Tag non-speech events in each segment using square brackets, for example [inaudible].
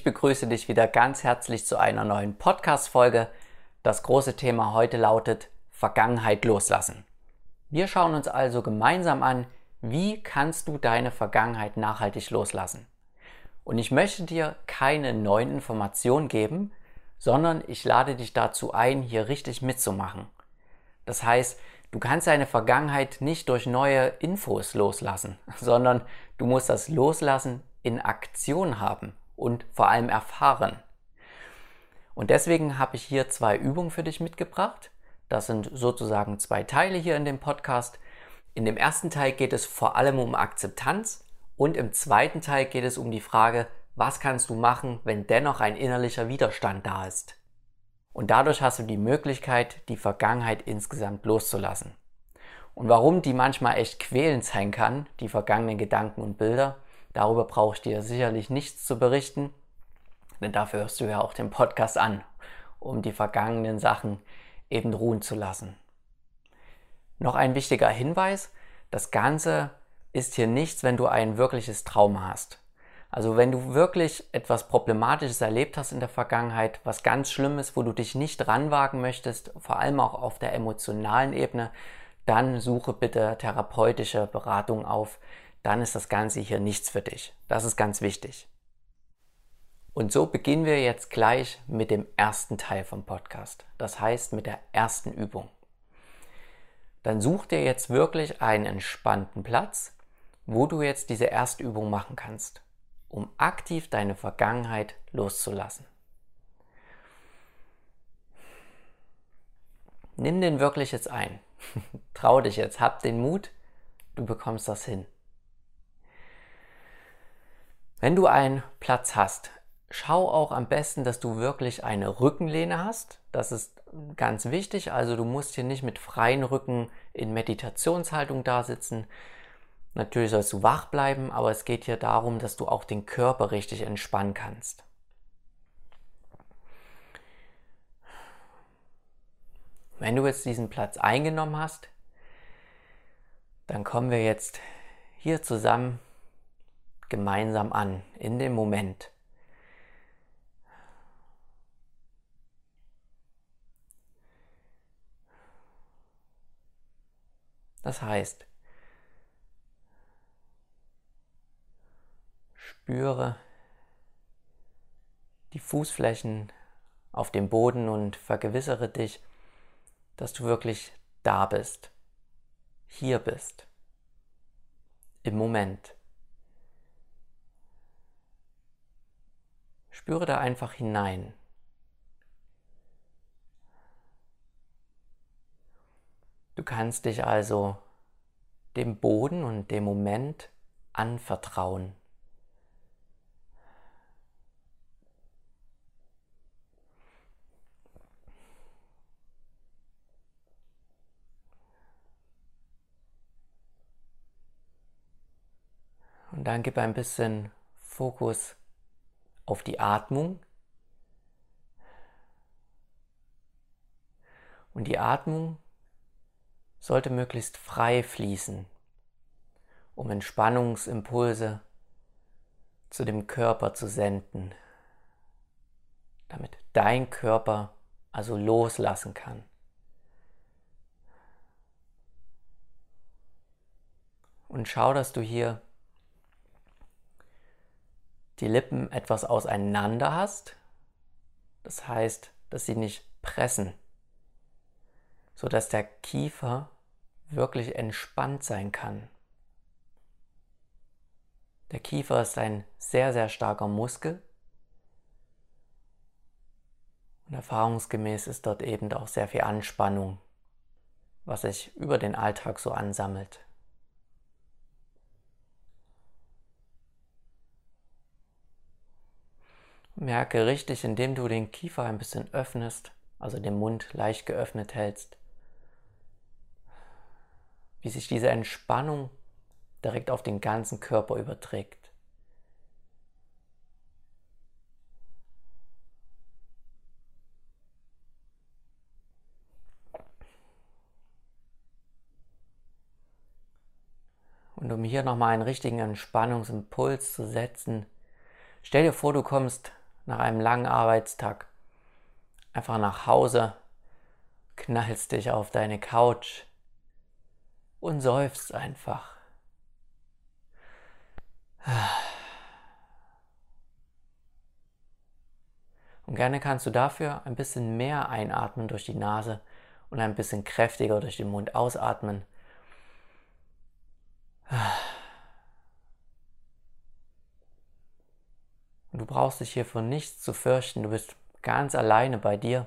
Ich begrüße dich wieder ganz herzlich zu einer neuen Podcast-Folge. Das große Thema heute lautet Vergangenheit loslassen. Wir schauen uns also gemeinsam an, wie kannst du deine Vergangenheit nachhaltig loslassen. Und ich möchte dir keine neuen Informationen geben, sondern ich lade dich dazu ein, hier richtig mitzumachen. Das heißt, du kannst deine Vergangenheit nicht durch neue Infos loslassen, [laughs] sondern du musst das Loslassen in Aktion haben und vor allem erfahren. Und deswegen habe ich hier zwei Übungen für dich mitgebracht. Das sind sozusagen zwei Teile hier in dem Podcast. In dem ersten Teil geht es vor allem um Akzeptanz und im zweiten Teil geht es um die Frage, was kannst du machen, wenn dennoch ein innerlicher Widerstand da ist. Und dadurch hast du die Möglichkeit, die Vergangenheit insgesamt loszulassen. Und warum die manchmal echt quälend sein kann, die vergangenen Gedanken und Bilder, Darüber brauche ich dir sicherlich nichts zu berichten, denn dafür hörst du ja auch den Podcast an, um die vergangenen Sachen eben ruhen zu lassen. Noch ein wichtiger Hinweis, das Ganze ist hier nichts, wenn du ein wirkliches Trauma hast. Also wenn du wirklich etwas Problematisches erlebt hast in der Vergangenheit, was ganz Schlimmes, wo du dich nicht ranwagen möchtest, vor allem auch auf der emotionalen Ebene, dann suche bitte therapeutische Beratung auf, dann ist das Ganze hier nichts für dich. Das ist ganz wichtig. Und so beginnen wir jetzt gleich mit dem ersten Teil vom Podcast. Das heißt mit der ersten Übung. Dann such dir jetzt wirklich einen entspannten Platz, wo du jetzt diese erste Übung machen kannst, um aktiv deine Vergangenheit loszulassen. Nimm den wirklich jetzt ein. [laughs] Trau dich jetzt, hab den Mut, du bekommst das hin. Wenn du einen Platz hast, schau auch am besten, dass du wirklich eine Rückenlehne hast. Das ist ganz wichtig. Also du musst hier nicht mit freien Rücken in Meditationshaltung da sitzen. Natürlich sollst du wach bleiben, aber es geht hier darum, dass du auch den Körper richtig entspannen kannst. Wenn du jetzt diesen Platz eingenommen hast, dann kommen wir jetzt hier zusammen gemeinsam an, in dem Moment. Das heißt, spüre die Fußflächen auf dem Boden und vergewissere dich, dass du wirklich da bist, hier bist, im Moment. Spüre da einfach hinein. Du kannst dich also dem Boden und dem Moment anvertrauen. Und dann gib ein bisschen Fokus auf die Atmung. Und die Atmung sollte möglichst frei fließen, um Entspannungsimpulse zu dem Körper zu senden, damit dein Körper also loslassen kann. Und schau, dass du hier die Lippen etwas auseinander hast. Das heißt, dass sie nicht pressen, so dass der Kiefer wirklich entspannt sein kann. Der Kiefer ist ein sehr, sehr starker Muskel. Und erfahrungsgemäß ist dort eben auch sehr viel Anspannung, was sich über den Alltag so ansammelt. Merke richtig, indem du den Kiefer ein bisschen öffnest, also den Mund leicht geöffnet hältst, wie sich diese Entspannung direkt auf den ganzen Körper überträgt. Und um hier nochmal einen richtigen Entspannungsimpuls zu setzen, stell dir vor, du kommst nach einem langen Arbeitstag einfach nach Hause, knallst dich auf deine Couch und seufzt einfach. Und gerne kannst du dafür ein bisschen mehr einatmen durch die Nase und ein bisschen kräftiger durch den Mund ausatmen. Du brauchst dich hier vor nichts zu fürchten. Du bist ganz alleine bei dir.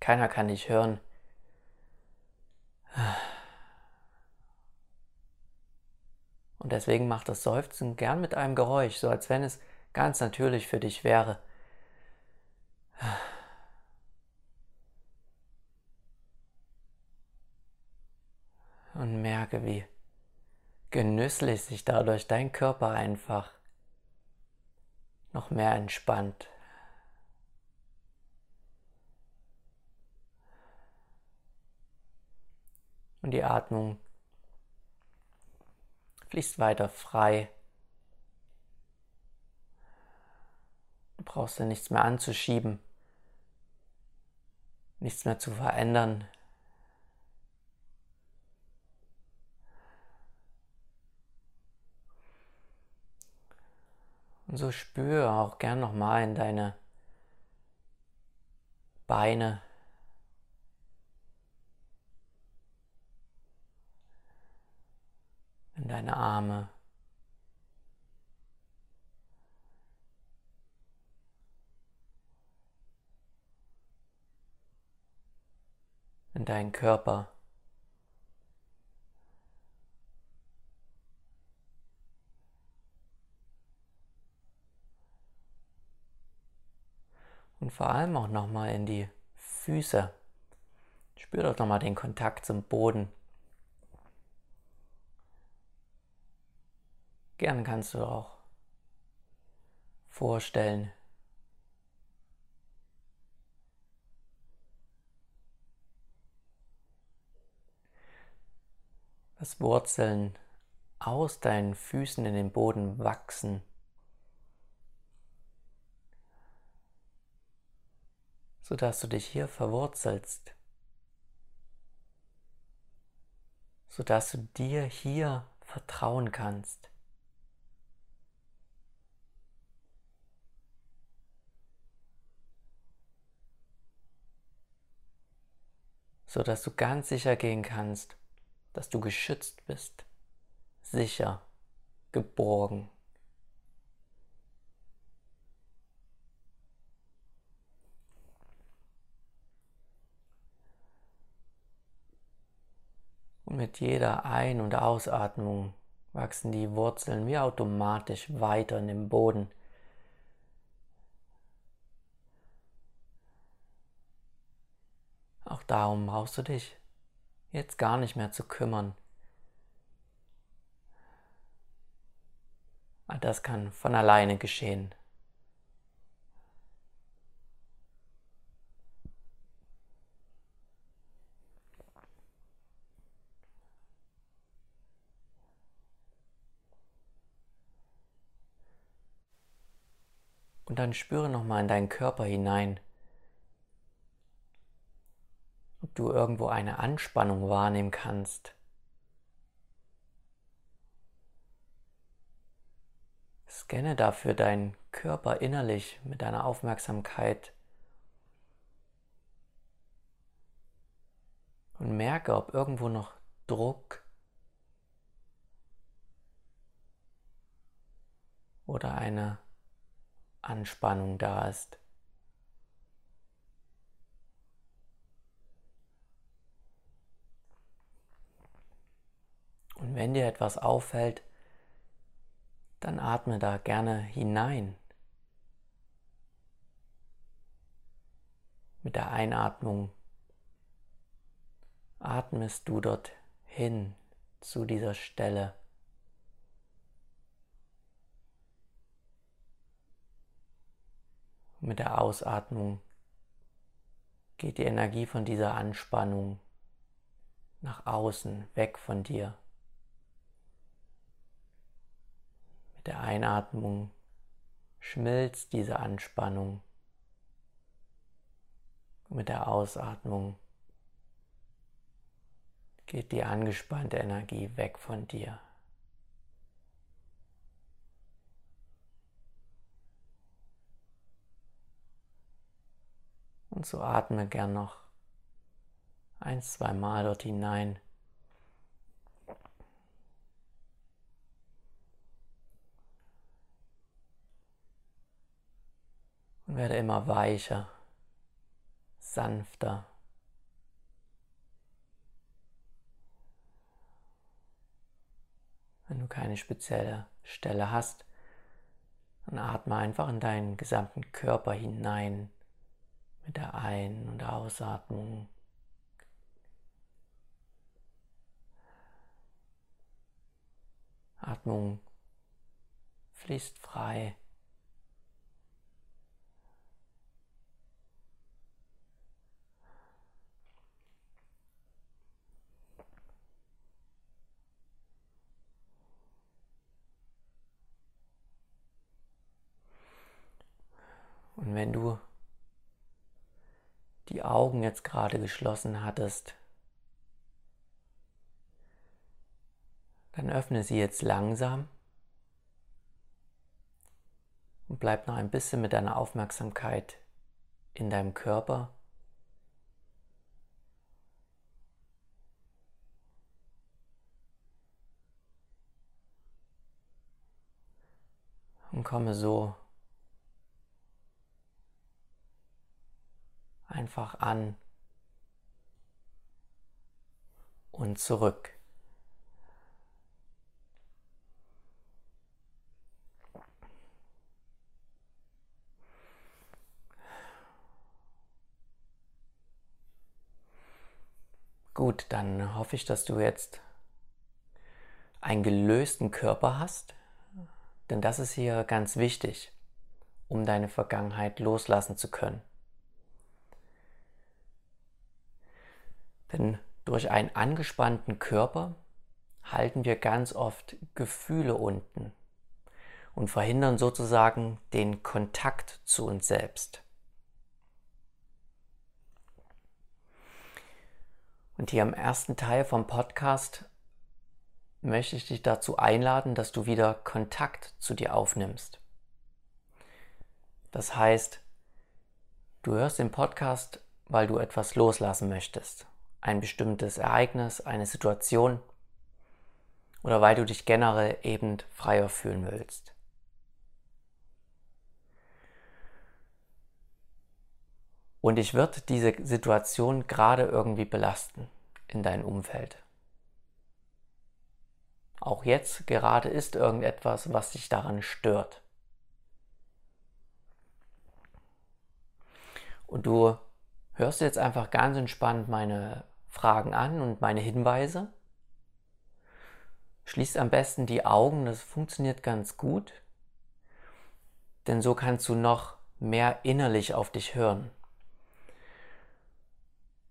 Keiner kann dich hören. Und deswegen mach das Seufzen gern mit einem Geräusch, so als wenn es ganz natürlich für dich wäre. Und merke, wie genüsslich sich dadurch dein Körper einfach noch mehr entspannt. Und die Atmung fließt weiter frei. Du brauchst dir nichts mehr anzuschieben, nichts mehr zu verändern. Und so spüre auch gern nochmal in deine Beine. In deine Arme. In deinen Körper. Und vor allem auch nochmal in die Füße. Spür doch nochmal den Kontakt zum Boden. Gern kannst du auch vorstellen, dass Wurzeln aus deinen Füßen in den Boden wachsen. Sodass du dich hier verwurzelst, sodass du dir hier vertrauen kannst. sodass du ganz sicher gehen kannst, dass du geschützt bist, sicher, geborgen. Mit jeder Ein- und Ausatmung wachsen die Wurzeln wie automatisch weiter in den Boden. Auch darum brauchst du dich jetzt gar nicht mehr zu kümmern. Das kann von alleine geschehen. Und dann spüre nochmal in deinen Körper hinein, ob du irgendwo eine Anspannung wahrnehmen kannst. Scanne dafür deinen Körper innerlich mit deiner Aufmerksamkeit und merke, ob irgendwo noch Druck oder eine Anspannung da ist. Und wenn dir etwas auffällt, dann atme da gerne hinein. Mit der Einatmung atmest du dorthin zu dieser Stelle. Mit der Ausatmung geht die Energie von dieser Anspannung nach außen, weg von dir. Mit der Einatmung schmilzt diese Anspannung mit der Ausatmung geht die angespannte Energie weg von dir. Und so atme gern noch ein, zwei Mal dort hinein. Und werde immer weicher, sanfter. Wenn du keine spezielle Stelle hast, dann atme einfach in deinen gesamten Körper hinein mit der Ein- und Ausatmung. Atmung fließt frei. Und wenn du die Augen jetzt gerade geschlossen hattest, dann öffne sie jetzt langsam und bleib noch ein bisschen mit deiner Aufmerksamkeit in deinem Körper. Und komme so einfach an und zurück. Gut, dann hoffe ich, dass du jetzt einen gelösten Körper hast, denn das ist hier ganz wichtig, um deine Vergangenheit loslassen zu können. Denn durch einen angespannten Körper halten wir ganz oft Gefühle unten und verhindern sozusagen den Kontakt zu uns selbst. Und hier im ersten Teil vom Podcast möchte ich dich dazu einladen, dass du wieder Kontakt zu dir aufnimmst. Das heißt, du hörst den Podcast, weil du etwas loslassen möchtest ein bestimmtes Ereignis, eine Situation oder weil du dich generell eben freier fühlen willst. Und ich wird diese Situation gerade irgendwie belasten in deinem Umfeld. Auch jetzt gerade ist irgendetwas, was dich daran stört. Und du hörst jetzt einfach ganz entspannt meine Fragen an und meine Hinweise. Schließ am besten die Augen, das funktioniert ganz gut, denn so kannst du noch mehr innerlich auf dich hören.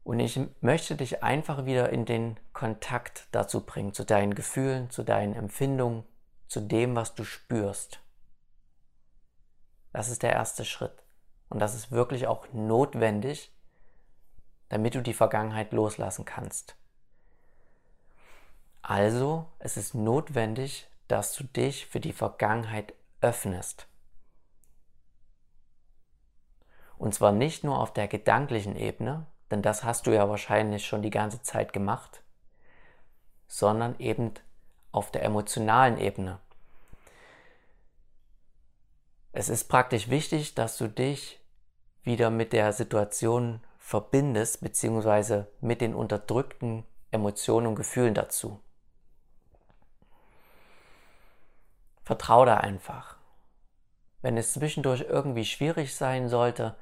Und ich möchte dich einfach wieder in den Kontakt dazu bringen, zu deinen Gefühlen, zu deinen Empfindungen, zu dem, was du spürst. Das ist der erste Schritt. Und das ist wirklich auch notwendig, damit du die Vergangenheit loslassen kannst. Also, es ist notwendig, dass du dich für die Vergangenheit öffnest. Und zwar nicht nur auf der gedanklichen Ebene, denn das hast du ja wahrscheinlich schon die ganze Zeit gemacht, sondern eben auf der emotionalen Ebene. Es ist praktisch wichtig, dass du dich wieder mit der Situation verbindest, beziehungsweise mit den unterdrückten Emotionen und Gefühlen dazu. Vertrau da einfach. Wenn es zwischendurch irgendwie schwierig sein sollte,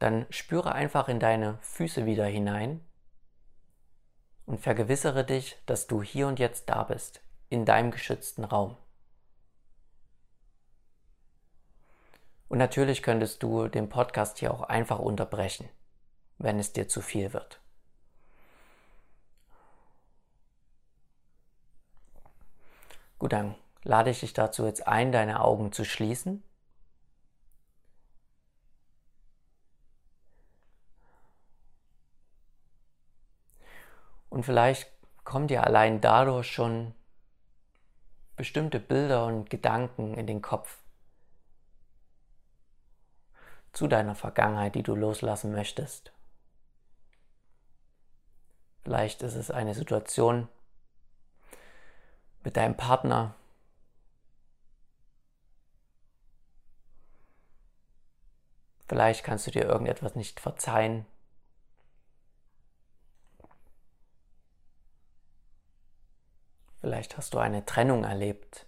dann spüre einfach in deine Füße wieder hinein und vergewissere dich, dass du hier und jetzt da bist, in deinem geschützten Raum. Und natürlich könntest du den Podcast hier auch einfach unterbrechen wenn es dir zu viel wird. Gut, dann lade ich dich dazu jetzt ein, deine Augen zu schließen. Und vielleicht kommen dir allein dadurch schon bestimmte Bilder und Gedanken in den Kopf zu deiner Vergangenheit, die du loslassen möchtest. Vielleicht ist es eine Situation mit deinem Partner, Vielleicht kannst du dir irgendetwas nicht verzeihen. Vielleicht hast du eine Trennung erlebt.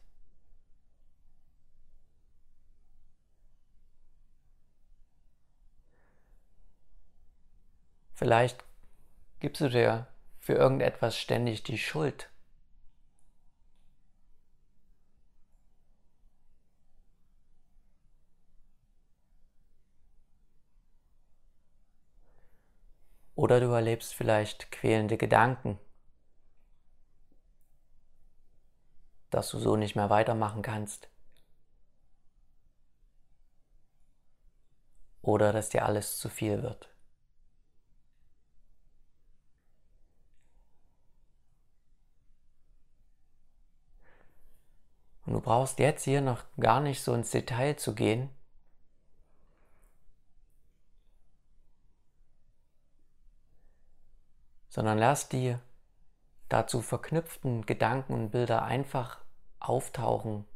Vielleicht gibst du dir für irgendetwas ständig die Schuld. Oder du erlebst vielleicht quälende Gedanken, dass du so nicht mehr weitermachen kannst. Oder dass dir alles zu viel wird. Und du brauchst jetzt hier noch gar nicht so ins Detail zu gehen, sondern lass die dazu verknüpften Gedanken und Bilder einfach auftauchen,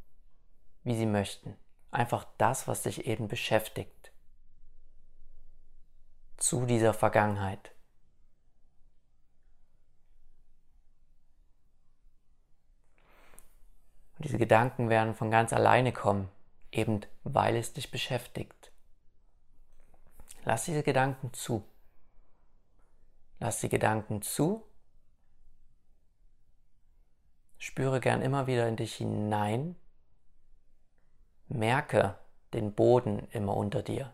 wie sie möchten. Einfach das, was dich eben beschäftigt. Zu dieser Vergangenheit. Und diese Gedanken werden von ganz alleine kommen, eben weil es dich beschäftigt. Lass diese Gedanken zu. Lass die Gedanken zu. Spüre gern immer wieder in dich hinein. Merke den Boden immer unter dir.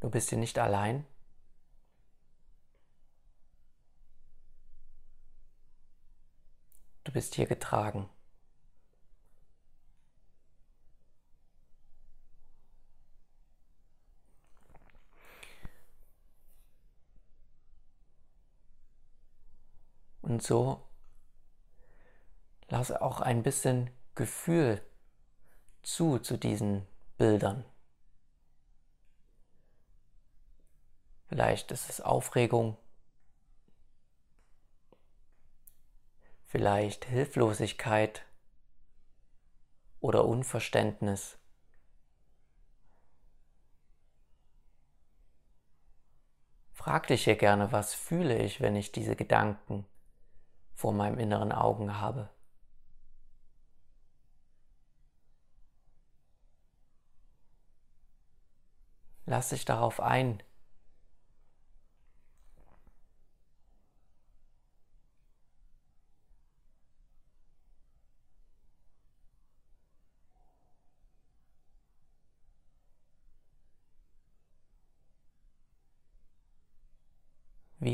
Du bist hier nicht allein. Du bist hier getragen. Und so lass auch ein bisschen Gefühl zu zu diesen Bildern. Vielleicht ist es Aufregung, vielleicht Hilflosigkeit oder Unverständnis. Frag dich hier gerne, was fühle ich, wenn ich diese Gedanken vor meinem inneren Augen habe. Lass dich darauf ein.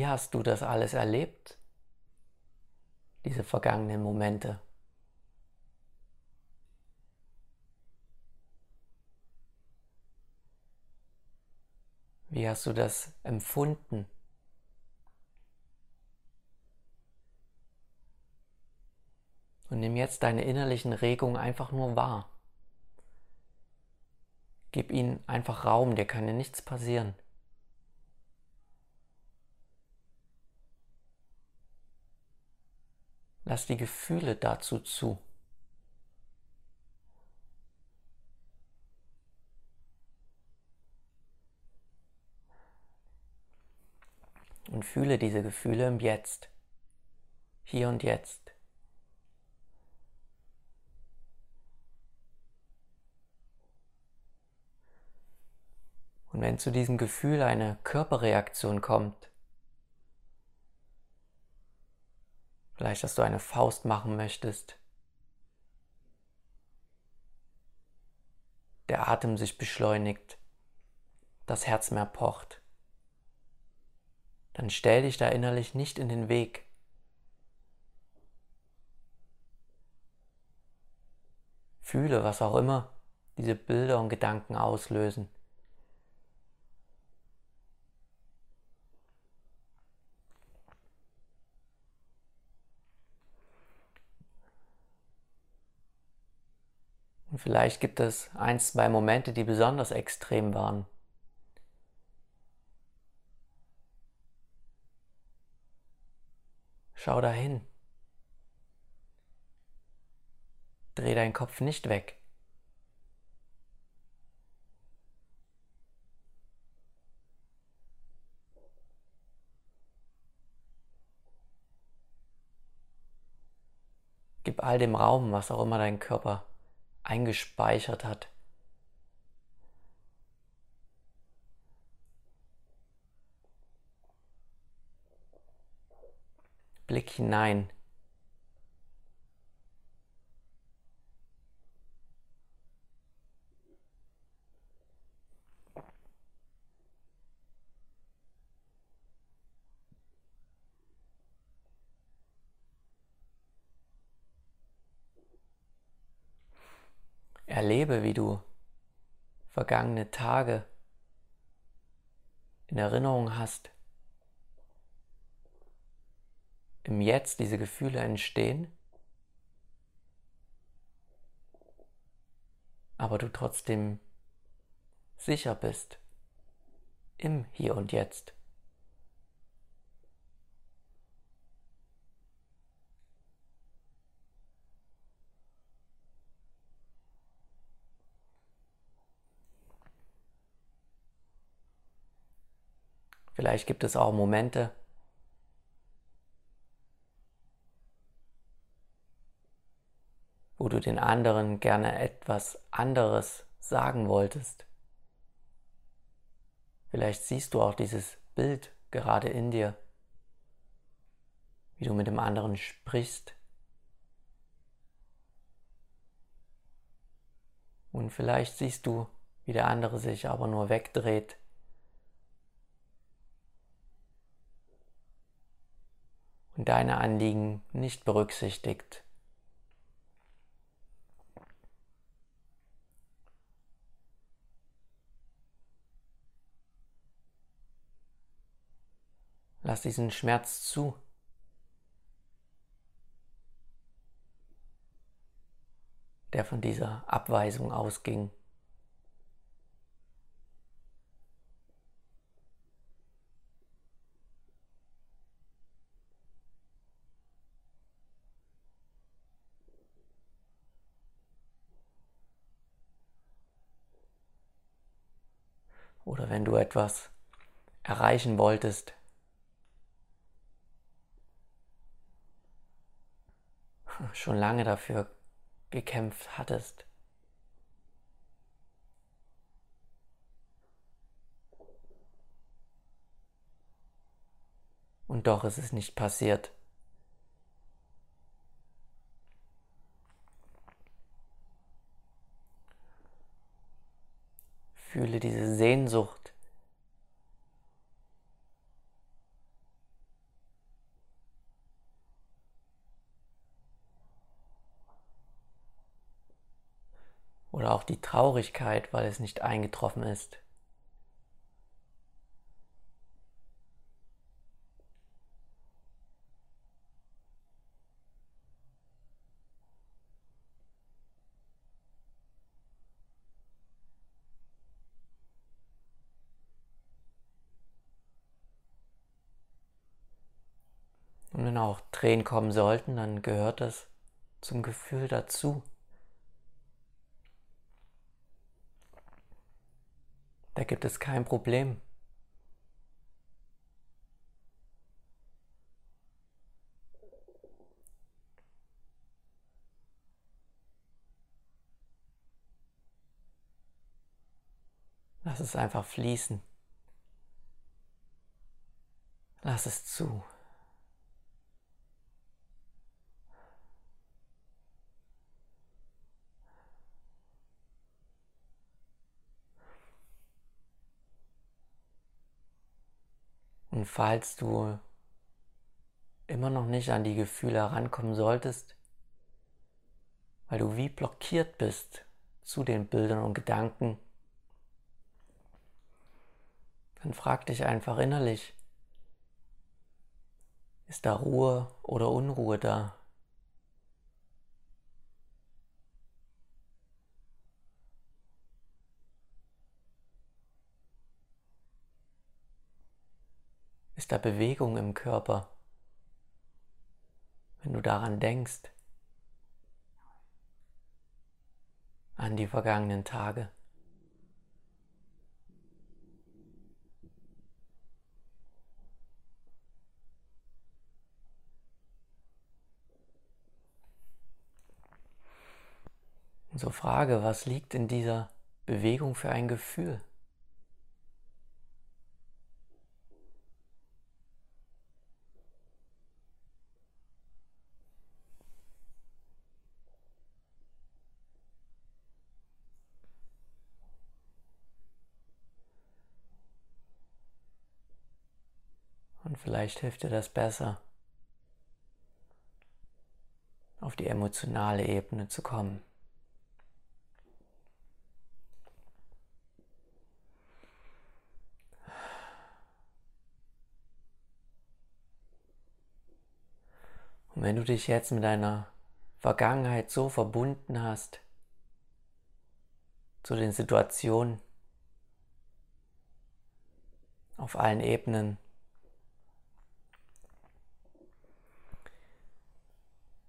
Wie hast du das alles erlebt? diese vergangenen Momente. Wie hast du das empfunden? Und nimm jetzt deine innerlichen Regungen einfach nur wahr. Gib ihnen einfach Raum, dir kann ja nichts passieren. Lass die Gefühle dazu zu. Und fühle diese Gefühle im Jetzt, hier und jetzt. Und wenn zu diesem Gefühl eine Körperreaktion kommt, Vielleicht, dass du eine Faust machen möchtest. Der Atem sich beschleunigt, das Herz mehr pocht. Dann stell dich da innerlich nicht in den Weg. Fühle, was auch immer diese Bilder und Gedanken auslösen. Vielleicht gibt es ein, zwei Momente, die besonders extrem waren. Schau dahin. Dreh deinen Kopf nicht weg. Gib all dem Raum, was auch immer dein Körper eingespeichert hat. Blick hinein. Erlebe, wie du vergangene Tage in Erinnerung hast. Im Jetzt diese Gefühle entstehen, aber du trotzdem sicher bist im Hier und Jetzt. Vielleicht gibt es auch Momente, wo du den anderen gerne etwas anderes sagen wolltest. Vielleicht siehst du auch dieses Bild gerade in dir, wie du mit dem anderen sprichst. Und vielleicht siehst du, wie der andere sich aber nur wegdreht und deine Anliegen nicht berücksichtigt. Lass diesen Schmerz zu. der von dieser Abweisung ausging. Oder wenn du etwas erreichen wolltest, [laughs] schon lange dafür gekämpft hattest. Und doch ist es nicht passiert. Fühle diese Sehnsucht. Oder auch die Traurigkeit, weil es nicht eingetroffen ist. Und wenn auch Tränen kommen sollten, dann gehört das zum Gefühl dazu. Da gibt es kein Problem. Lass es einfach fließen. Lass es zu. Und falls du immer noch nicht an die Gefühle herankommen solltest, weil du wie blockiert bist zu den Bildern und Gedanken, dann frag dich einfach innerlich, ist da Ruhe oder Unruhe da? Ist da Bewegung im Körper? Wenn du daran denkst, an die vergangenen Tage. Und so frage, was liegt in dieser Bewegung für ein Gefühl? Und vielleicht hilft dir das besser, auf die emotionale Ebene zu kommen. Und wenn du dich jetzt mit deiner Vergangenheit so verbunden hast, zu den Situationen auf allen Ebenen,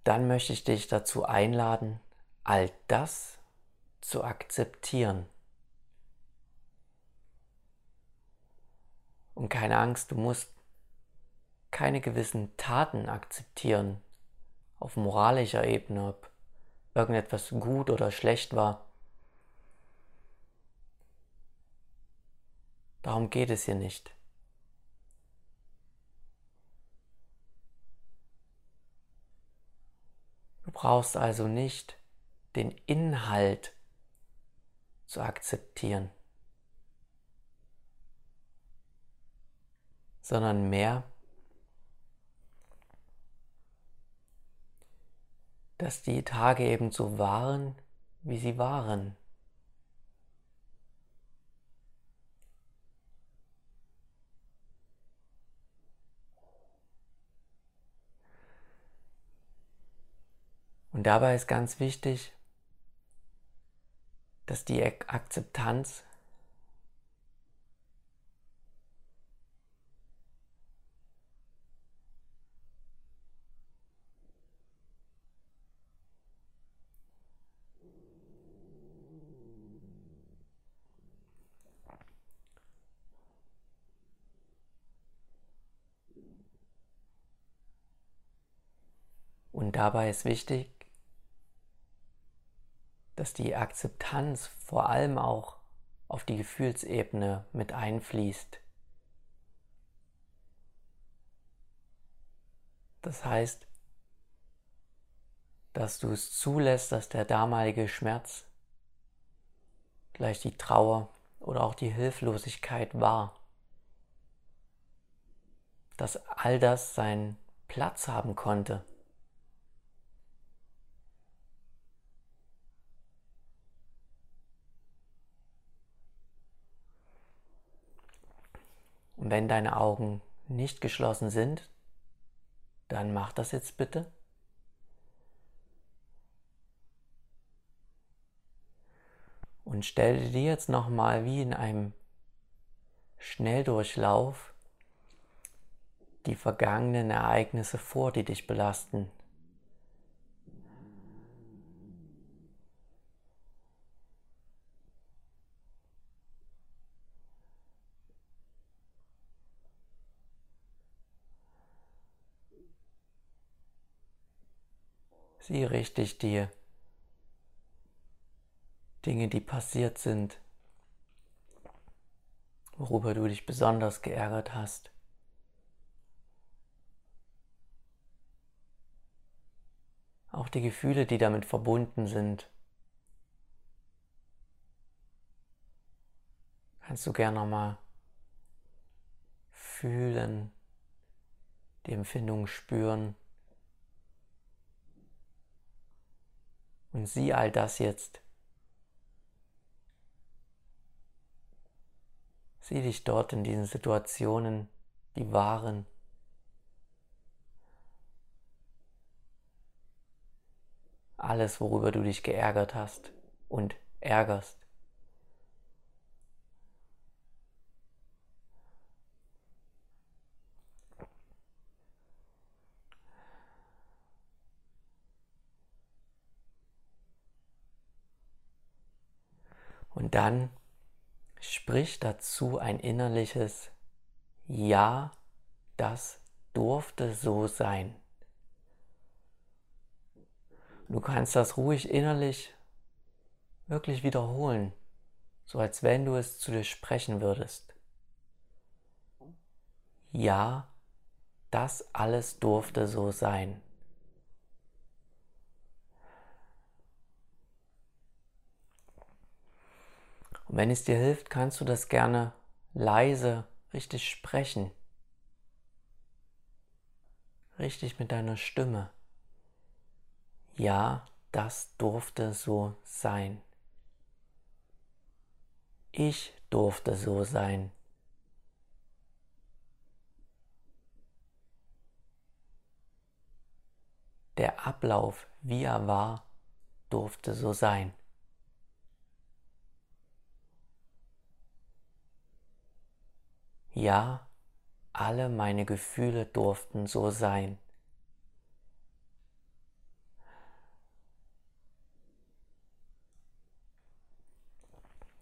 dann möchte ich dich dazu einladen, all das zu akzeptieren. Und keine Angst, du musst keine gewissen Taten akzeptieren auf moralischer Ebene, ob irgendetwas gut oder schlecht war. Darum geht es hier nicht. Brauchst also nicht den Inhalt zu akzeptieren, sondern mehr dass die Tage eben so waren, wie sie waren. Und dabei ist ganz wichtig, dass die Akzeptanz Und dabei ist wichtig, dass die Akzeptanz vor allem auch auf die Gefühlsebene mit einfließt. Das heißt, dass du es zulässt, dass der damalige Schmerz, vielleicht die Trauer oder auch die Hilflosigkeit war. Dass all das seinen Platz haben konnte. Wenn deine Augen nicht geschlossen sind, dann mach das jetzt bitte. Und stell dir jetzt nochmal wie in einem Schnelldurchlauf die vergangenen Ereignisse vor, die dich belasten. Sieh richtig die Dinge, die passiert sind, worüber du dich besonders geärgert hast. Auch die Gefühle, die damit verbunden sind. Kannst du gerne nochmal fühlen, die Empfindungen spüren. Und sieh all das jetzt. Sieh dich dort in diesen Situationen, die waren. Alles, worüber du dich geärgert hast und ärgerst. Und dann sprich dazu ein innerliches Ja, das durfte so sein. Du kannst das ruhig innerlich wirklich wiederholen, so als wenn du es zu dir sprechen würdest. Ja, das alles durfte so sein. Und wenn es dir hilft, kannst du das gerne leise, richtig sprechen. Richtig mit deiner Stimme. Ja, das durfte so sein. Ich durfte so sein. Der Ablauf, wie er war, durfte so sein. Ja, alle meine Gefühle durften so sein.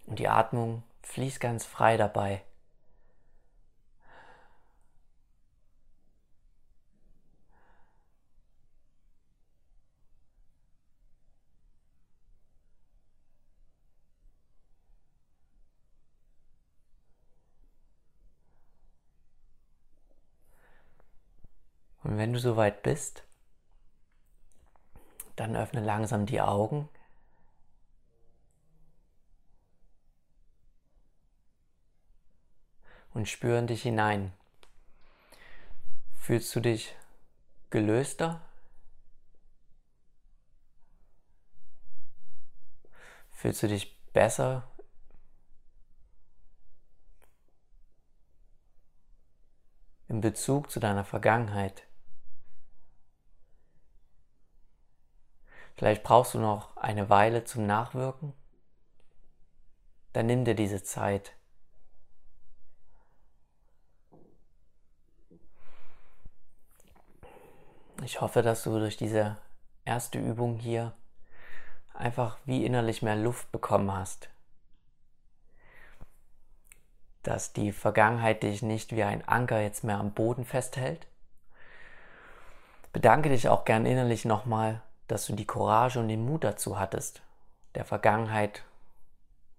Und die Atmung fließt ganz frei dabei. Und wenn du soweit bist, dann öffne langsam die Augen. Und spüre in dich hinein. Fühlst du dich gelöster? Fühlst du dich besser in Bezug zu deiner Vergangenheit? Vielleicht brauchst du noch eine Weile zum Nachwirken. Dann nimm dir diese Zeit. Ich hoffe, dass du durch diese erste Übung hier einfach wie innerlich mehr Luft bekommen hast. Dass die Vergangenheit dich nicht wie ein Anker jetzt mehr am Boden festhält. Bedanke dich auch gern innerlich nochmal dass du die Courage und den Mut dazu hattest, der Vergangenheit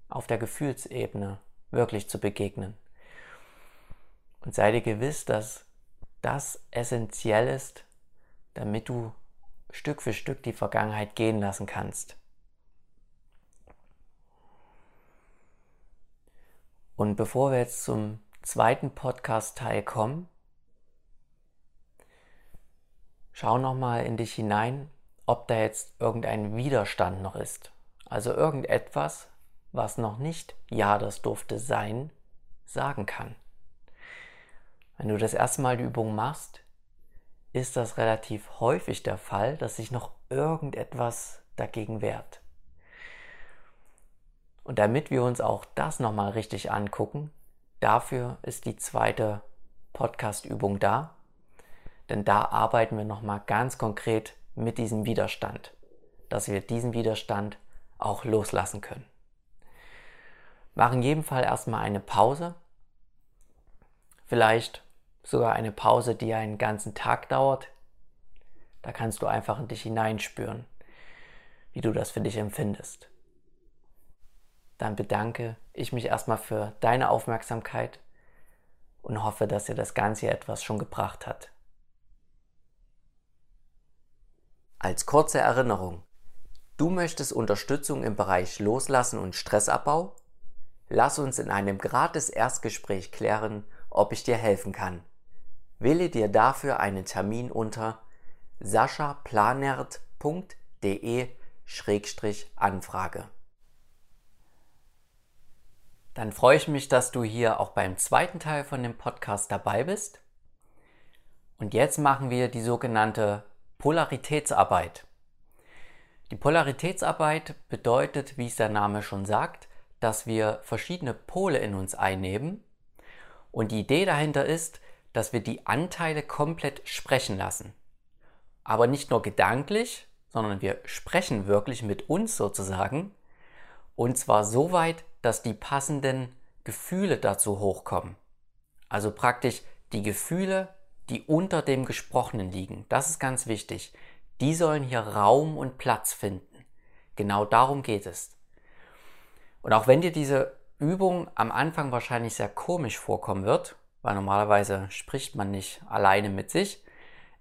auf der Gefühlsebene wirklich zu begegnen. Und sei dir gewiss, dass das essentiell ist, damit du Stück für Stück die Vergangenheit gehen lassen kannst. Und bevor wir jetzt zum zweiten Podcast-Teil kommen, schau nochmal in dich hinein, ob da jetzt irgendein Widerstand noch ist. Also irgendetwas, was noch nicht Ja, das durfte sein, sagen kann. Wenn du das erste Mal die Übung machst, ist das relativ häufig der Fall, dass sich noch irgendetwas dagegen wehrt. Und damit wir uns auch das nochmal richtig angucken, dafür ist die zweite Podcast-Übung da. Denn da arbeiten wir nochmal ganz konkret mit diesem Widerstand, dass wir diesen Widerstand auch loslassen können. Mach in jedem Fall erstmal eine Pause, vielleicht sogar eine Pause, die einen ganzen Tag dauert. Da kannst du einfach in dich hineinspüren, wie du das für dich empfindest. Dann bedanke ich mich erstmal für deine Aufmerksamkeit und hoffe, dass dir das Ganze etwas schon gebracht hat. Als kurze Erinnerung. Du möchtest Unterstützung im Bereich Loslassen und Stressabbau? Lass uns in einem gratis Erstgespräch klären, ob ich dir helfen kann. Wähle dir dafür einen Termin unter saschaplanert.de-anfrage. Dann freue ich mich, dass du hier auch beim zweiten Teil von dem Podcast dabei bist. Und jetzt machen wir die sogenannte Polaritätsarbeit. Die Polaritätsarbeit bedeutet, wie es der Name schon sagt, dass wir verschiedene Pole in uns einnehmen und die Idee dahinter ist, dass wir die Anteile komplett sprechen lassen. Aber nicht nur gedanklich, sondern wir sprechen wirklich mit uns sozusagen und zwar so weit, dass die passenden Gefühle dazu hochkommen. Also praktisch die Gefühle, die unter dem Gesprochenen liegen. Das ist ganz wichtig. Die sollen hier Raum und Platz finden. Genau darum geht es. Und auch wenn dir diese Übung am Anfang wahrscheinlich sehr komisch vorkommen wird, weil normalerweise spricht man nicht alleine mit sich,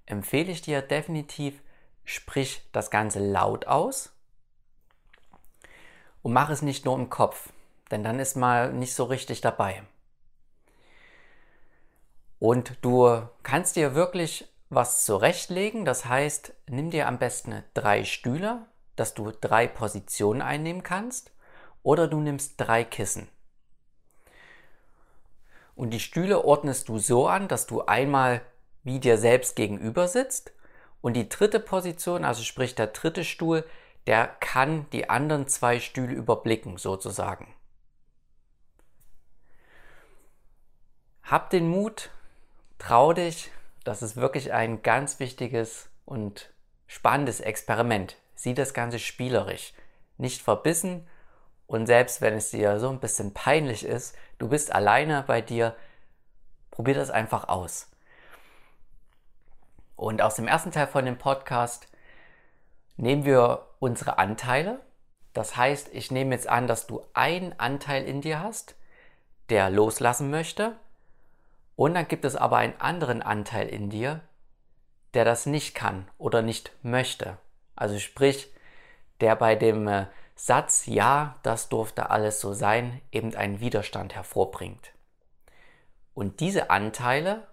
empfehle ich dir definitiv, sprich das Ganze laut aus und mach es nicht nur im Kopf, denn dann ist mal nicht so richtig dabei. Und du kannst dir wirklich was zurechtlegen, das heißt, nimm dir am besten drei Stühle, dass du drei Positionen einnehmen kannst, oder du nimmst drei Kissen. Und die Stühle ordnest du so an, dass du einmal wie dir selbst gegenüber sitzt und die dritte Position, also sprich der dritte Stuhl, der kann die anderen zwei Stühle überblicken, sozusagen. Hab den Mut, trau dich, das ist wirklich ein ganz wichtiges und spannendes Experiment. Sieh das Ganze spielerisch, nicht verbissen und selbst wenn es dir so ein bisschen peinlich ist, du bist alleine bei dir, probier das einfach aus. Und aus dem ersten Teil von dem Podcast nehmen wir unsere Anteile. Das heißt, ich nehme jetzt an, dass du einen Anteil in dir hast, der loslassen möchte. Und dann gibt es aber einen anderen Anteil in dir, der das nicht kann oder nicht möchte. Also sprich, der bei dem äh, Satz Ja, das durfte alles so sein, eben einen Widerstand hervorbringt. Und diese Anteile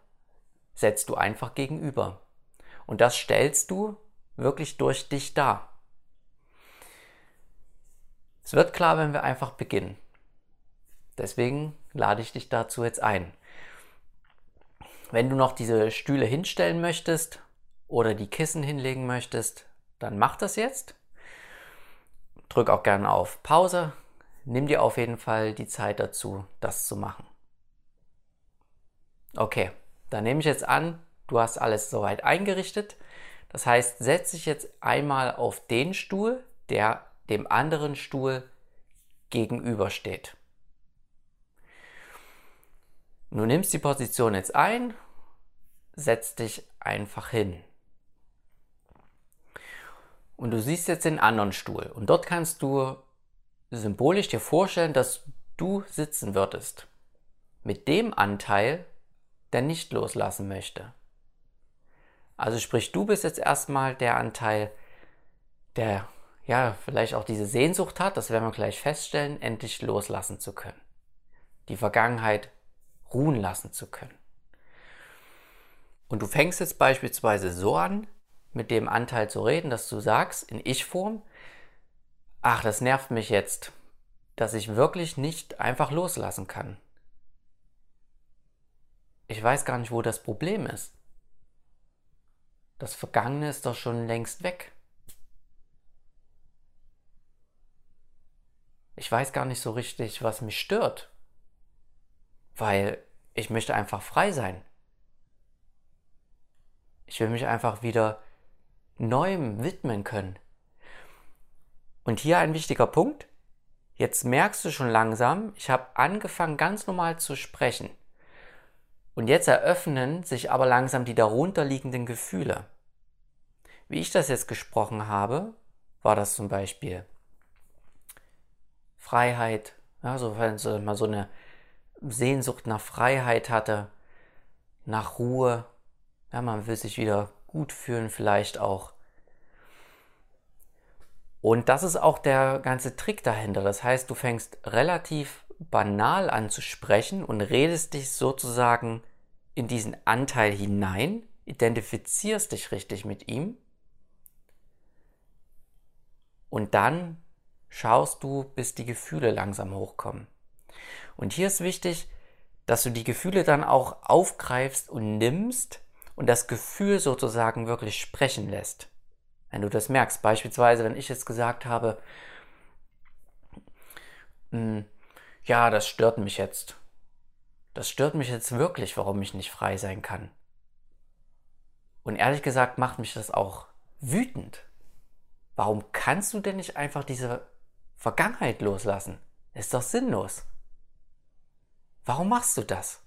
setzt du einfach gegenüber. Und das stellst du wirklich durch dich dar. Es wird klar, wenn wir einfach beginnen. Deswegen lade ich dich dazu jetzt ein. Wenn du noch diese Stühle hinstellen möchtest oder die Kissen hinlegen möchtest, dann mach das jetzt. Drück auch gerne auf Pause. Nimm dir auf jeden Fall die Zeit dazu, das zu machen. Okay, dann nehme ich jetzt an, Du hast alles soweit eingerichtet. Das heißt, setz dich jetzt einmal auf den Stuhl, der dem anderen Stuhl gegenübersteht. Du nimmst die Position jetzt ein, setz dich einfach hin. Und du siehst jetzt den anderen Stuhl. Und dort kannst du symbolisch dir vorstellen, dass du sitzen würdest. Mit dem Anteil, der nicht loslassen möchte. Also sprich, du bist jetzt erstmal der Anteil, der ja vielleicht auch diese Sehnsucht hat, das werden wir gleich feststellen, endlich loslassen zu können. Die Vergangenheit ruhen lassen zu können. Und du fängst jetzt beispielsweise so an, mit dem Anteil zu reden, dass du sagst in Ich-Form, ach, das nervt mich jetzt, dass ich wirklich nicht einfach loslassen kann. Ich weiß gar nicht, wo das Problem ist. Das Vergangene ist doch schon längst weg. Ich weiß gar nicht so richtig, was mich stört, weil ich möchte einfach frei sein. Ich will mich einfach wieder neuem widmen können. Und hier ein wichtiger Punkt. Jetzt merkst du schon langsam, ich habe angefangen ganz normal zu sprechen. Und jetzt eröffnen sich aber langsam die darunterliegenden Gefühle. Wie ich das jetzt gesprochen habe, war das zum Beispiel Freiheit, ja, so, wenn man so eine Sehnsucht nach Freiheit hatte, nach Ruhe, ja, man will sich wieder gut fühlen, vielleicht auch. Und das ist auch der ganze Trick dahinter. Das heißt, du fängst relativ banal an zu sprechen und redest dich sozusagen in diesen Anteil hinein, identifizierst dich richtig mit ihm und dann schaust du, bis die Gefühle langsam hochkommen. Und hier ist wichtig, dass du die Gefühle dann auch aufgreifst und nimmst und das Gefühl sozusagen wirklich sprechen lässt. Wenn du das merkst, beispielsweise, wenn ich jetzt gesagt habe, hm, ja, das stört mich jetzt. Das stört mich jetzt wirklich, warum ich nicht frei sein kann. Und ehrlich gesagt macht mich das auch wütend. Warum kannst du denn nicht einfach diese Vergangenheit loslassen? Ist doch sinnlos. Warum machst du das?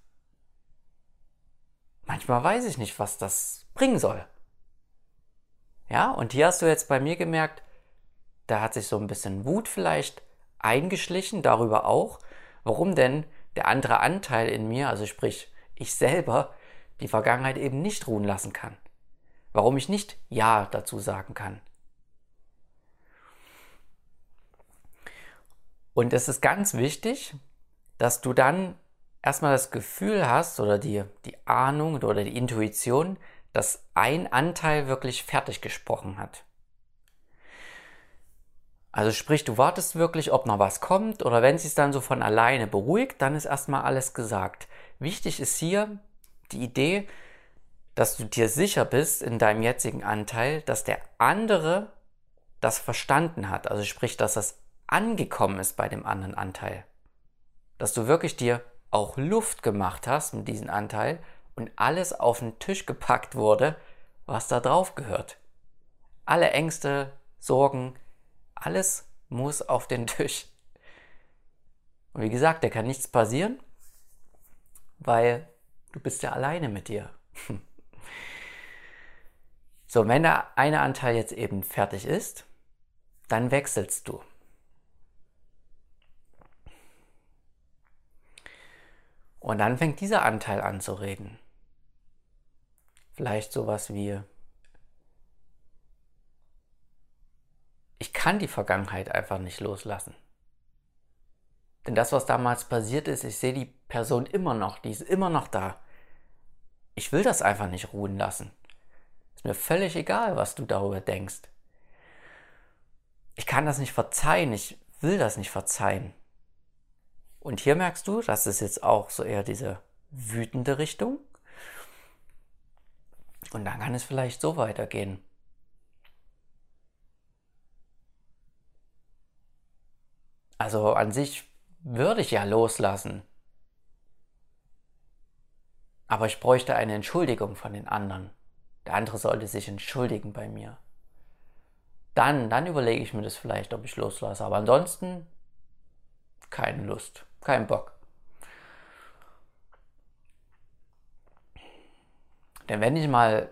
Manchmal weiß ich nicht, was das bringen soll. Ja, und hier hast du jetzt bei mir gemerkt, da hat sich so ein bisschen Wut vielleicht eingeschlichen, darüber auch, warum denn der andere Anteil in mir, also sprich ich selber, die Vergangenheit eben nicht ruhen lassen kann. Warum ich nicht Ja dazu sagen kann. Und es ist ganz wichtig, dass du dann erstmal das Gefühl hast oder die, die Ahnung oder die Intuition, dass ein Anteil wirklich fertig gesprochen hat. Also sprich, du wartest wirklich, ob noch was kommt oder wenn es sich dann so von alleine beruhigt, dann ist erstmal alles gesagt. Wichtig ist hier die Idee, dass du dir sicher bist in deinem jetzigen Anteil, dass der andere das verstanden hat. Also sprich, dass das angekommen ist bei dem anderen Anteil. Dass du wirklich dir auch Luft gemacht hast mit diesem Anteil und alles auf den Tisch gepackt wurde, was da drauf gehört. Alle Ängste, Sorgen, alles muss auf den [laughs] Tisch. Und wie gesagt, da kann nichts passieren, weil du bist ja alleine mit dir. [laughs] So, wenn der eine Anteil jetzt eben fertig ist, dann wechselst du. Und dann fängt dieser Anteil an zu reden. Vielleicht sowas wie, ich kann die Vergangenheit einfach nicht loslassen. Denn das, was damals passiert ist, ich sehe die Person immer noch, die ist immer noch da. Ich will das einfach nicht ruhen lassen. Ist mir völlig egal, was du darüber denkst. Ich kann das nicht verzeihen, ich will das nicht verzeihen. Und hier merkst du, das ist jetzt auch so eher diese wütende Richtung. Und dann kann es vielleicht so weitergehen. Also an sich würde ich ja loslassen. Aber ich bräuchte eine Entschuldigung von den anderen. Der andere sollte sich entschuldigen bei mir. Dann, dann überlege ich mir das vielleicht, ob ich loslasse. Aber ansonsten keine Lust, kein Bock. Denn wenn ich mal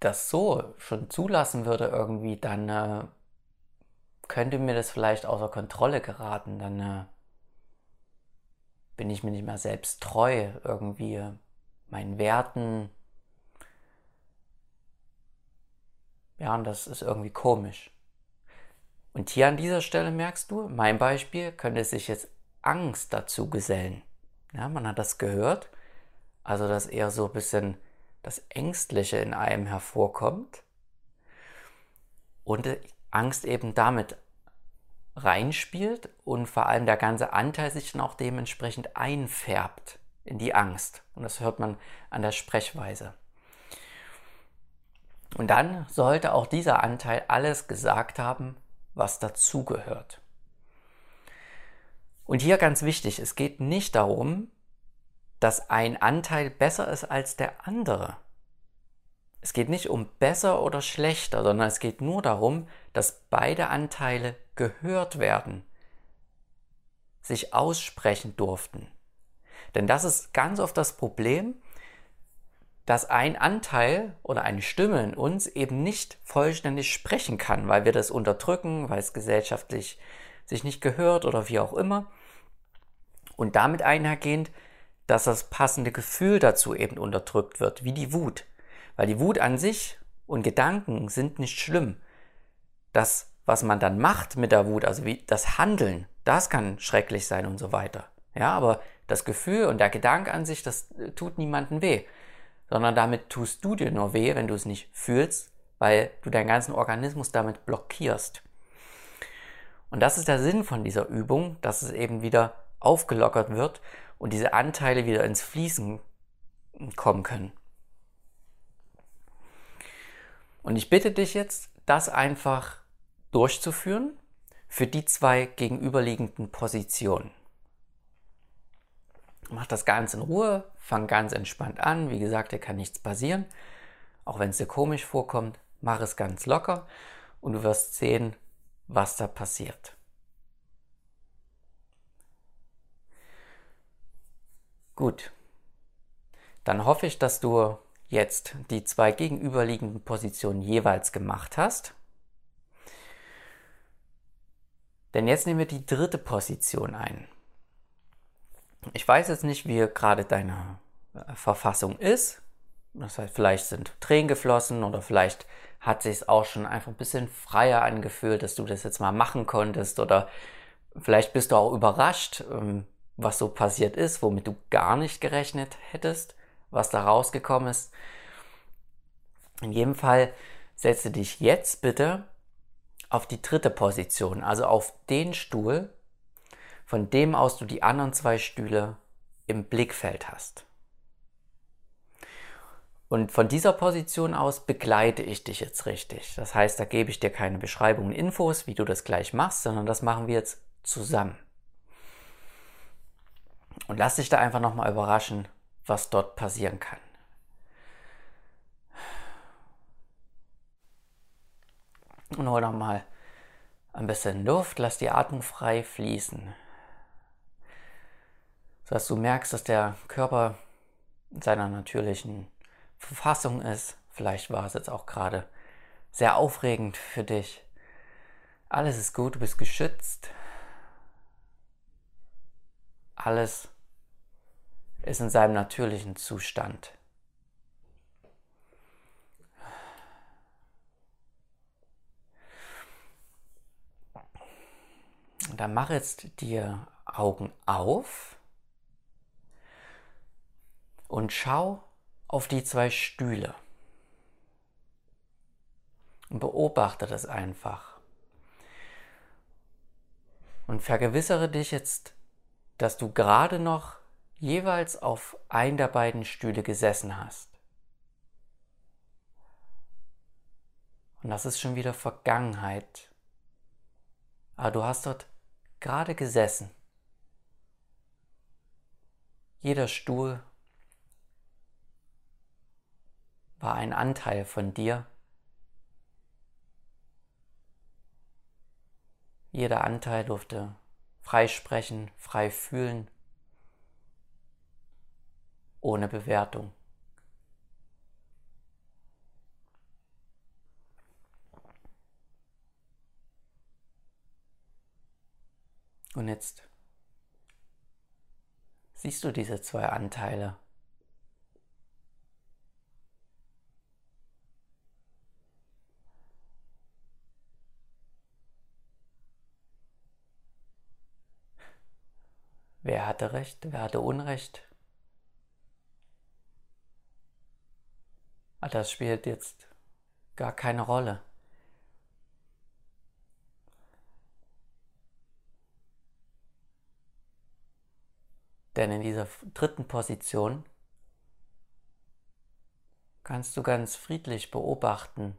das so schon zulassen würde irgendwie, dann äh, könnte mir das vielleicht außer Kontrolle geraten. Dann äh, bin ich mir nicht mehr selbst treu irgendwie meinen Werten, Ja, und das ist irgendwie komisch. Und hier an dieser Stelle merkst du, mein Beispiel könnte sich jetzt Angst dazu gesellen. Ja, man hat das gehört, also dass eher so ein bisschen das Ängstliche in einem hervorkommt und Angst eben damit reinspielt und vor allem der ganze Anteil sich dann auch dementsprechend einfärbt in die Angst. Und das hört man an der Sprechweise. Und dann sollte auch dieser Anteil alles gesagt haben, was dazugehört. Und hier ganz wichtig, es geht nicht darum, dass ein Anteil besser ist als der andere. Es geht nicht um besser oder schlechter, sondern es geht nur darum, dass beide Anteile gehört werden, sich aussprechen durften. Denn das ist ganz oft das Problem, dass ein Anteil oder eine Stimme in uns eben nicht vollständig sprechen kann, weil wir das unterdrücken, weil es gesellschaftlich sich nicht gehört oder wie auch immer. Und damit einhergehend, dass das passende Gefühl dazu eben unterdrückt wird, wie die Wut. Weil die Wut an sich und Gedanken sind nicht schlimm. Das, was man dann macht mit der Wut, also wie das Handeln, das kann schrecklich sein und so weiter. Ja, aber das Gefühl und der Gedanke an sich, das tut niemandem weh sondern damit tust du dir nur weh, wenn du es nicht fühlst, weil du deinen ganzen Organismus damit blockierst. Und das ist der Sinn von dieser Übung, dass es eben wieder aufgelockert wird und diese Anteile wieder ins Fließen kommen können. Und ich bitte dich jetzt, das einfach durchzuführen für die zwei gegenüberliegenden Positionen. Mach das ganz in Ruhe, fang ganz entspannt an. Wie gesagt, dir kann nichts passieren. Auch wenn es dir komisch vorkommt, mach es ganz locker und du wirst sehen, was da passiert. Gut, dann hoffe ich, dass du jetzt die zwei gegenüberliegenden Positionen jeweils gemacht hast. Denn jetzt nehmen wir die dritte Position ein. Ich weiß jetzt nicht, wie gerade deine äh, Verfassung ist. Das heißt, vielleicht sind Tränen geflossen oder vielleicht hat sich es auch schon einfach ein bisschen freier angefühlt, dass du das jetzt mal machen konntest oder vielleicht bist du auch überrascht, ähm, was so passiert ist, womit du gar nicht gerechnet hättest, was da rausgekommen ist. In jedem Fall setze dich jetzt bitte auf die dritte Position, also auf den Stuhl, von dem aus du die anderen zwei Stühle im Blickfeld hast. Und von dieser Position aus begleite ich dich jetzt richtig. Das heißt, da gebe ich dir keine Beschreibungen, Infos, wie du das gleich machst, sondern das machen wir jetzt zusammen. Und lass dich da einfach nochmal überraschen, was dort passieren kann. Und hol nochmal ein bisschen Luft, lass die Atmung frei fließen. Sodass du merkst, dass der Körper in seiner natürlichen Verfassung ist. Vielleicht war es jetzt auch gerade sehr aufregend für dich. Alles ist gut, du bist geschützt. Alles ist in seinem natürlichen Zustand. Dann mach jetzt die Augen auf und schau auf die zwei Stühle und beobachte das einfach. Und vergewissere dich jetzt, dass du gerade noch jeweils auf ein der beiden Stühle gesessen hast. Und das ist schon wieder Vergangenheit. Aber du hast dort gerade gesessen. Jeder Stuhl war ein Anteil von dir. Jeder Anteil durfte frei sprechen, frei fühlen ohne Bewertung. Und jetzt siehst du diese zwei Anteile. Wer hatte Recht, wer hatte Unrecht? Ah, das spielt jetzt gar keine Rolle. Denn in dieser dritten Position kannst du ganz friedlich beobachten,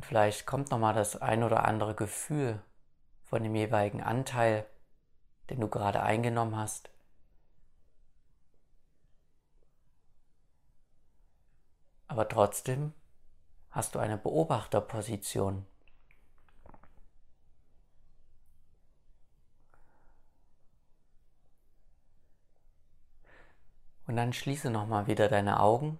Und vielleicht kommt nochmal das ein oder andere Gefühl von dem jeweiligen Anteil, den du gerade eingenommen hast. Aber trotzdem hast du eine Beobachterposition. Und dann schließe nochmal wieder deine Augen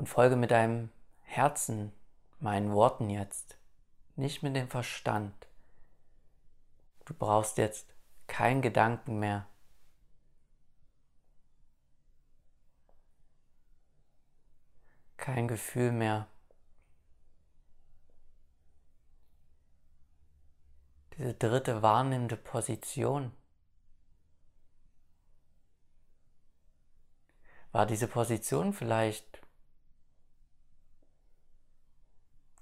und folge mit deinem Herzen meinen Worten jetzt, nicht mit dem Verstand. Du brauchst jetzt keinen Gedanken mehr. Kein Gefühl mehr. Diese dritte wahrnehmende Position. War diese Position vielleicht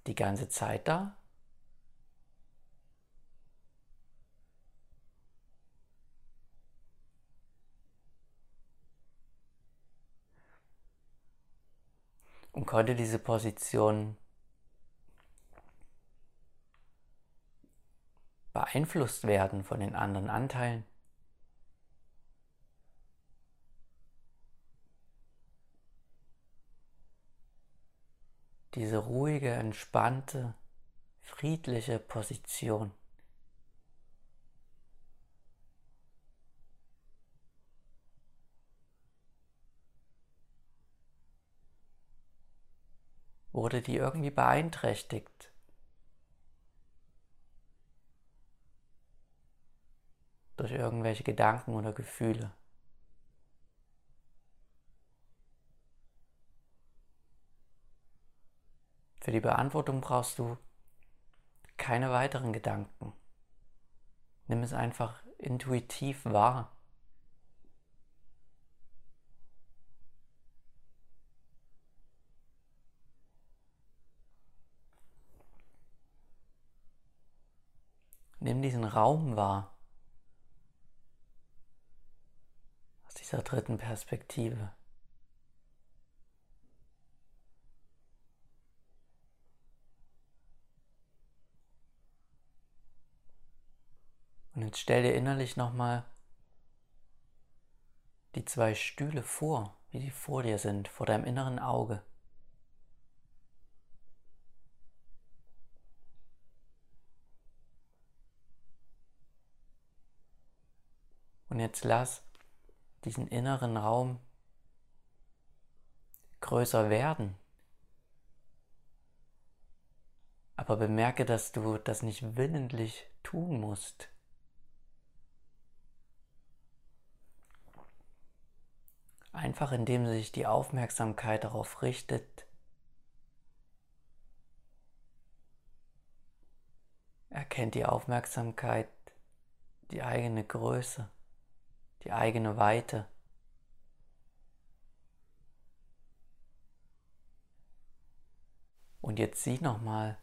die ganze Zeit da? Und konnte diese Position beeinflusst werden von den anderen Anteilen. Diese ruhige, entspannte, friedliche Position. Wurde die irgendwie beeinträchtigt? Durch irgendwelche Gedanken oder Gefühle? Für die Beantwortung brauchst du keine weiteren Gedanken. Nimm es einfach intuitiv wahr. Nimm diesen Raum wahr. Aus dieser dritten Perspektive. Und jetzt stell dir innerlich nochmal die zwei Stühle vor, wie die vor dir sind, vor deinem inneren Auge. Und jetzt lass diesen inneren Raum größer werden. Aber bemerke, dass du das nicht willentlich tun musst. Einfach indem sich die Aufmerksamkeit darauf richtet, erkennt die Aufmerksamkeit die eigene Größe, die eigene Weite. Und jetzt sieh nochmal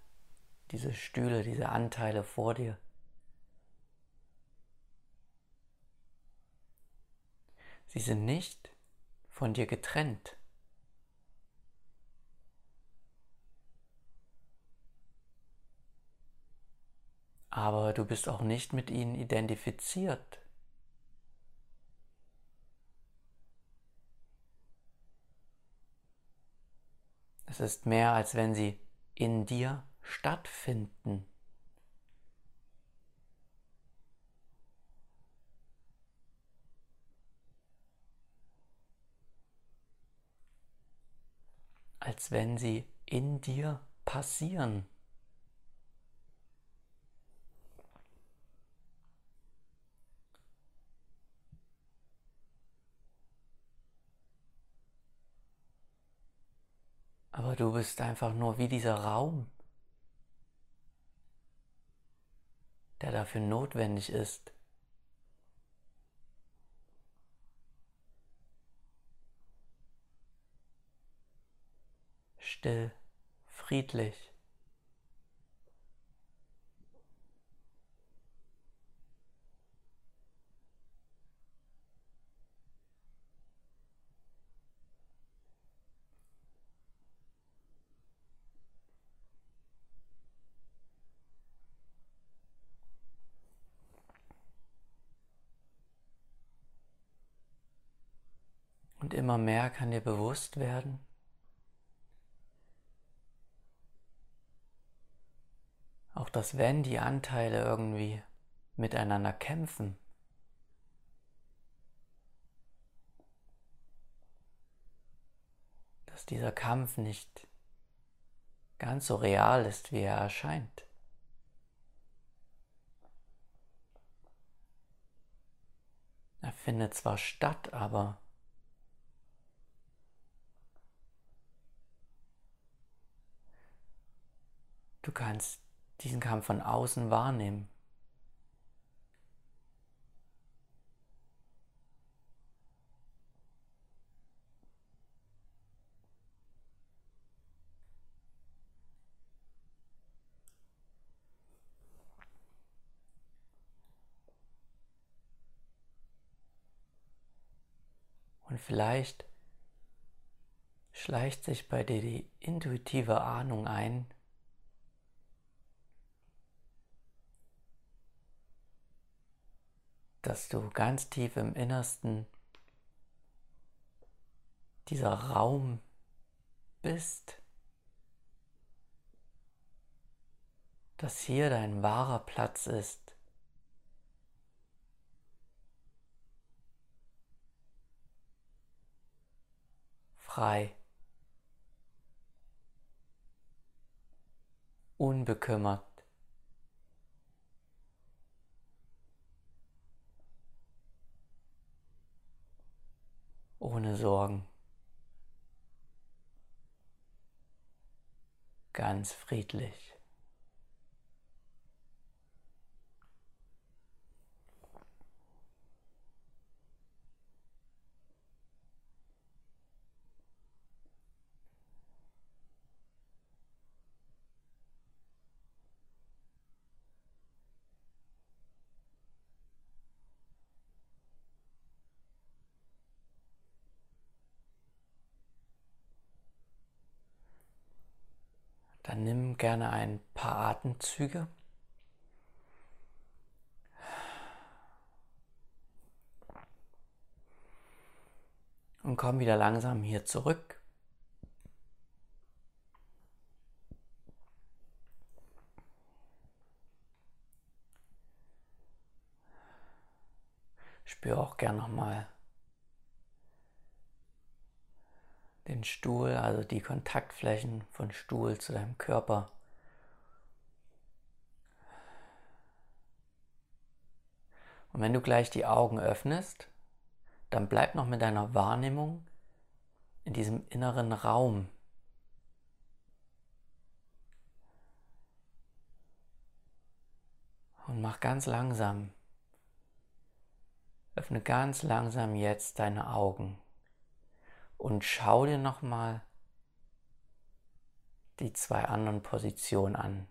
diese Stühle, diese Anteile vor dir. Sie sind nicht von dir getrennt. Aber du bist auch nicht mit ihnen identifiziert. Es ist mehr, als wenn sie in dir stattfinden. Als wenn sie in dir passieren. Aber du bist einfach nur wie dieser Raum, der dafür notwendig ist. Still, friedlich. Und immer mehr kann dir bewusst werden, Auch dass wenn die Anteile irgendwie miteinander kämpfen, dass dieser Kampf nicht ganz so real ist, wie er erscheint. Er findet zwar statt, aber du kannst diesen Kampf von außen wahrnehmen. Und vielleicht schleicht sich bei dir die intuitive Ahnung ein, dass du ganz tief im Innersten dieser Raum bist, dass hier dein wahrer Platz ist. Frei. Unbekümmert. Ohne Sorgen. Ganz friedlich. Dann gerne ein paar Atemzüge. Und komm wieder langsam hier zurück. Spür auch gern nochmal den Stuhl, also die Kontaktflächen von Stuhl zu deinem Körper. Und wenn du gleich die Augen öffnest, dann bleib noch mit deiner Wahrnehmung in diesem inneren Raum. Und mach ganz langsam, öffne ganz langsam jetzt deine Augen und schau dir nochmal die zwei anderen Positionen an.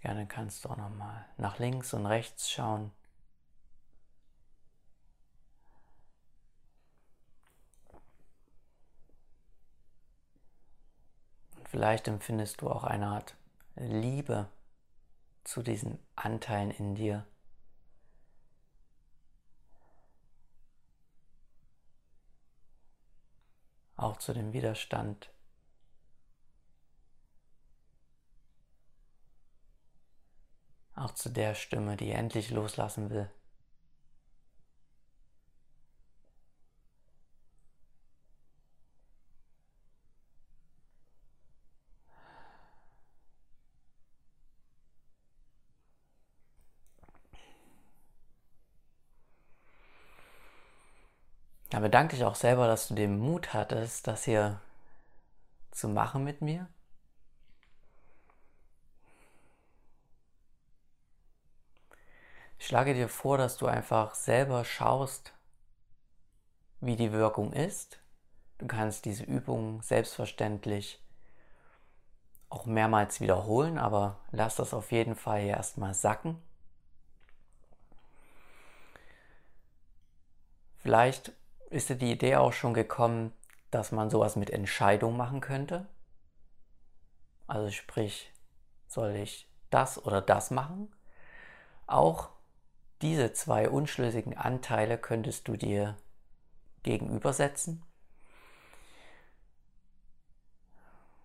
Gerne kannst du auch nochmal nach links und rechts schauen. Vielleicht empfindest du auch eine Art Liebe zu diesen Anteilen in dir. Auch zu dem Widerstand. Auch zu der Stimme, die endlich loslassen will. Da bedanke ich auch selber, dass du den Mut hattest, das hier zu machen mit mir. Ich schlage dir vor, dass du einfach selber schaust, wie die Wirkung ist. Du kannst diese Übung selbstverständlich auch mehrmals wiederholen, aber lass das auf jeden Fall hier erstmal sacken. Vielleicht ist dir die Idee auch schon gekommen, dass man sowas mit Entscheidung machen könnte? Also sprich, soll ich das oder das machen? Auch diese zwei unschlüssigen Anteile könntest du dir gegenübersetzen.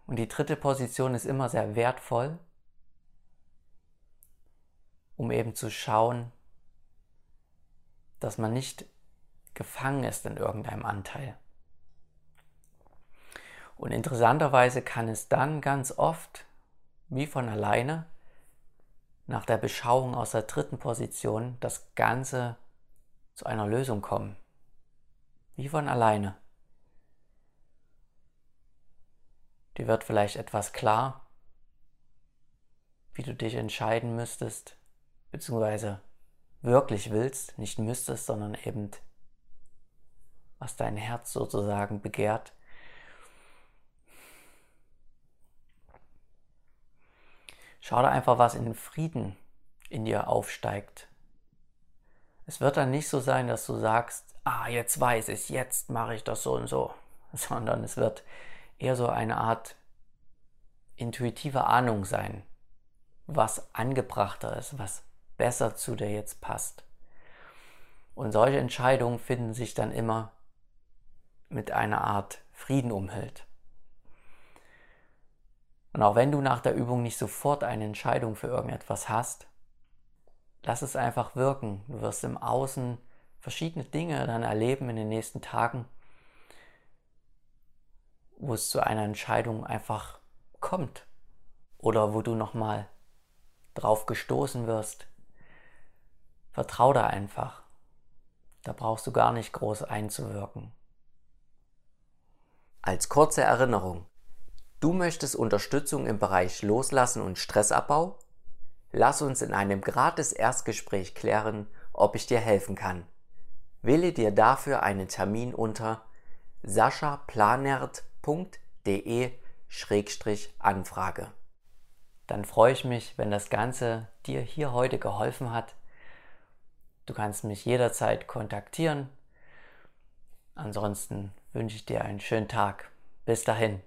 Und die dritte Position ist immer sehr wertvoll, um eben zu schauen, dass man nicht gefangen ist in irgendeinem Anteil. Und interessanterweise kann es dann ganz oft, wie von alleine, nach der Beschauung aus der dritten Position das Ganze zu einer Lösung kommen. Wie von alleine. Dir wird vielleicht etwas klar, wie du dich entscheiden müsstest, beziehungsweise wirklich willst, nicht müsstest, sondern eben was dein Herz sozusagen begehrt. Schau da einfach, was in Frieden in dir aufsteigt. Es wird dann nicht so sein, dass du sagst, ah, jetzt weiß ich, jetzt mache ich das so und so, [laughs] sondern es wird eher so eine Art intuitive Ahnung sein, was angebrachter ist, was besser zu dir jetzt passt. Und solche Entscheidungen finden sich dann immer mit einer Art Frieden umhüllt. Und auch wenn du nach der Übung nicht sofort eine Entscheidung für irgendetwas hast, lass es einfach wirken. Du wirst im Außen verschiedene Dinge dann erleben in den nächsten Tagen, wo es zu einer Entscheidung einfach kommt oder wo du nochmal drauf gestoßen wirst. Vertrau da einfach. Da brauchst du gar nicht groß einzuwirken. Als kurze Erinnerung. Du möchtest Unterstützung im Bereich Loslassen und Stressabbau? Lass uns in einem gratis Erstgespräch klären, ob ich dir helfen kann. Wähle dir dafür einen Termin unter saschaplanert.de-anfrage. Dann freue ich mich, wenn das Ganze dir hier heute geholfen hat. Du kannst mich jederzeit kontaktieren. Ansonsten wünsche ich dir einen schönen Tag. Bis dahin.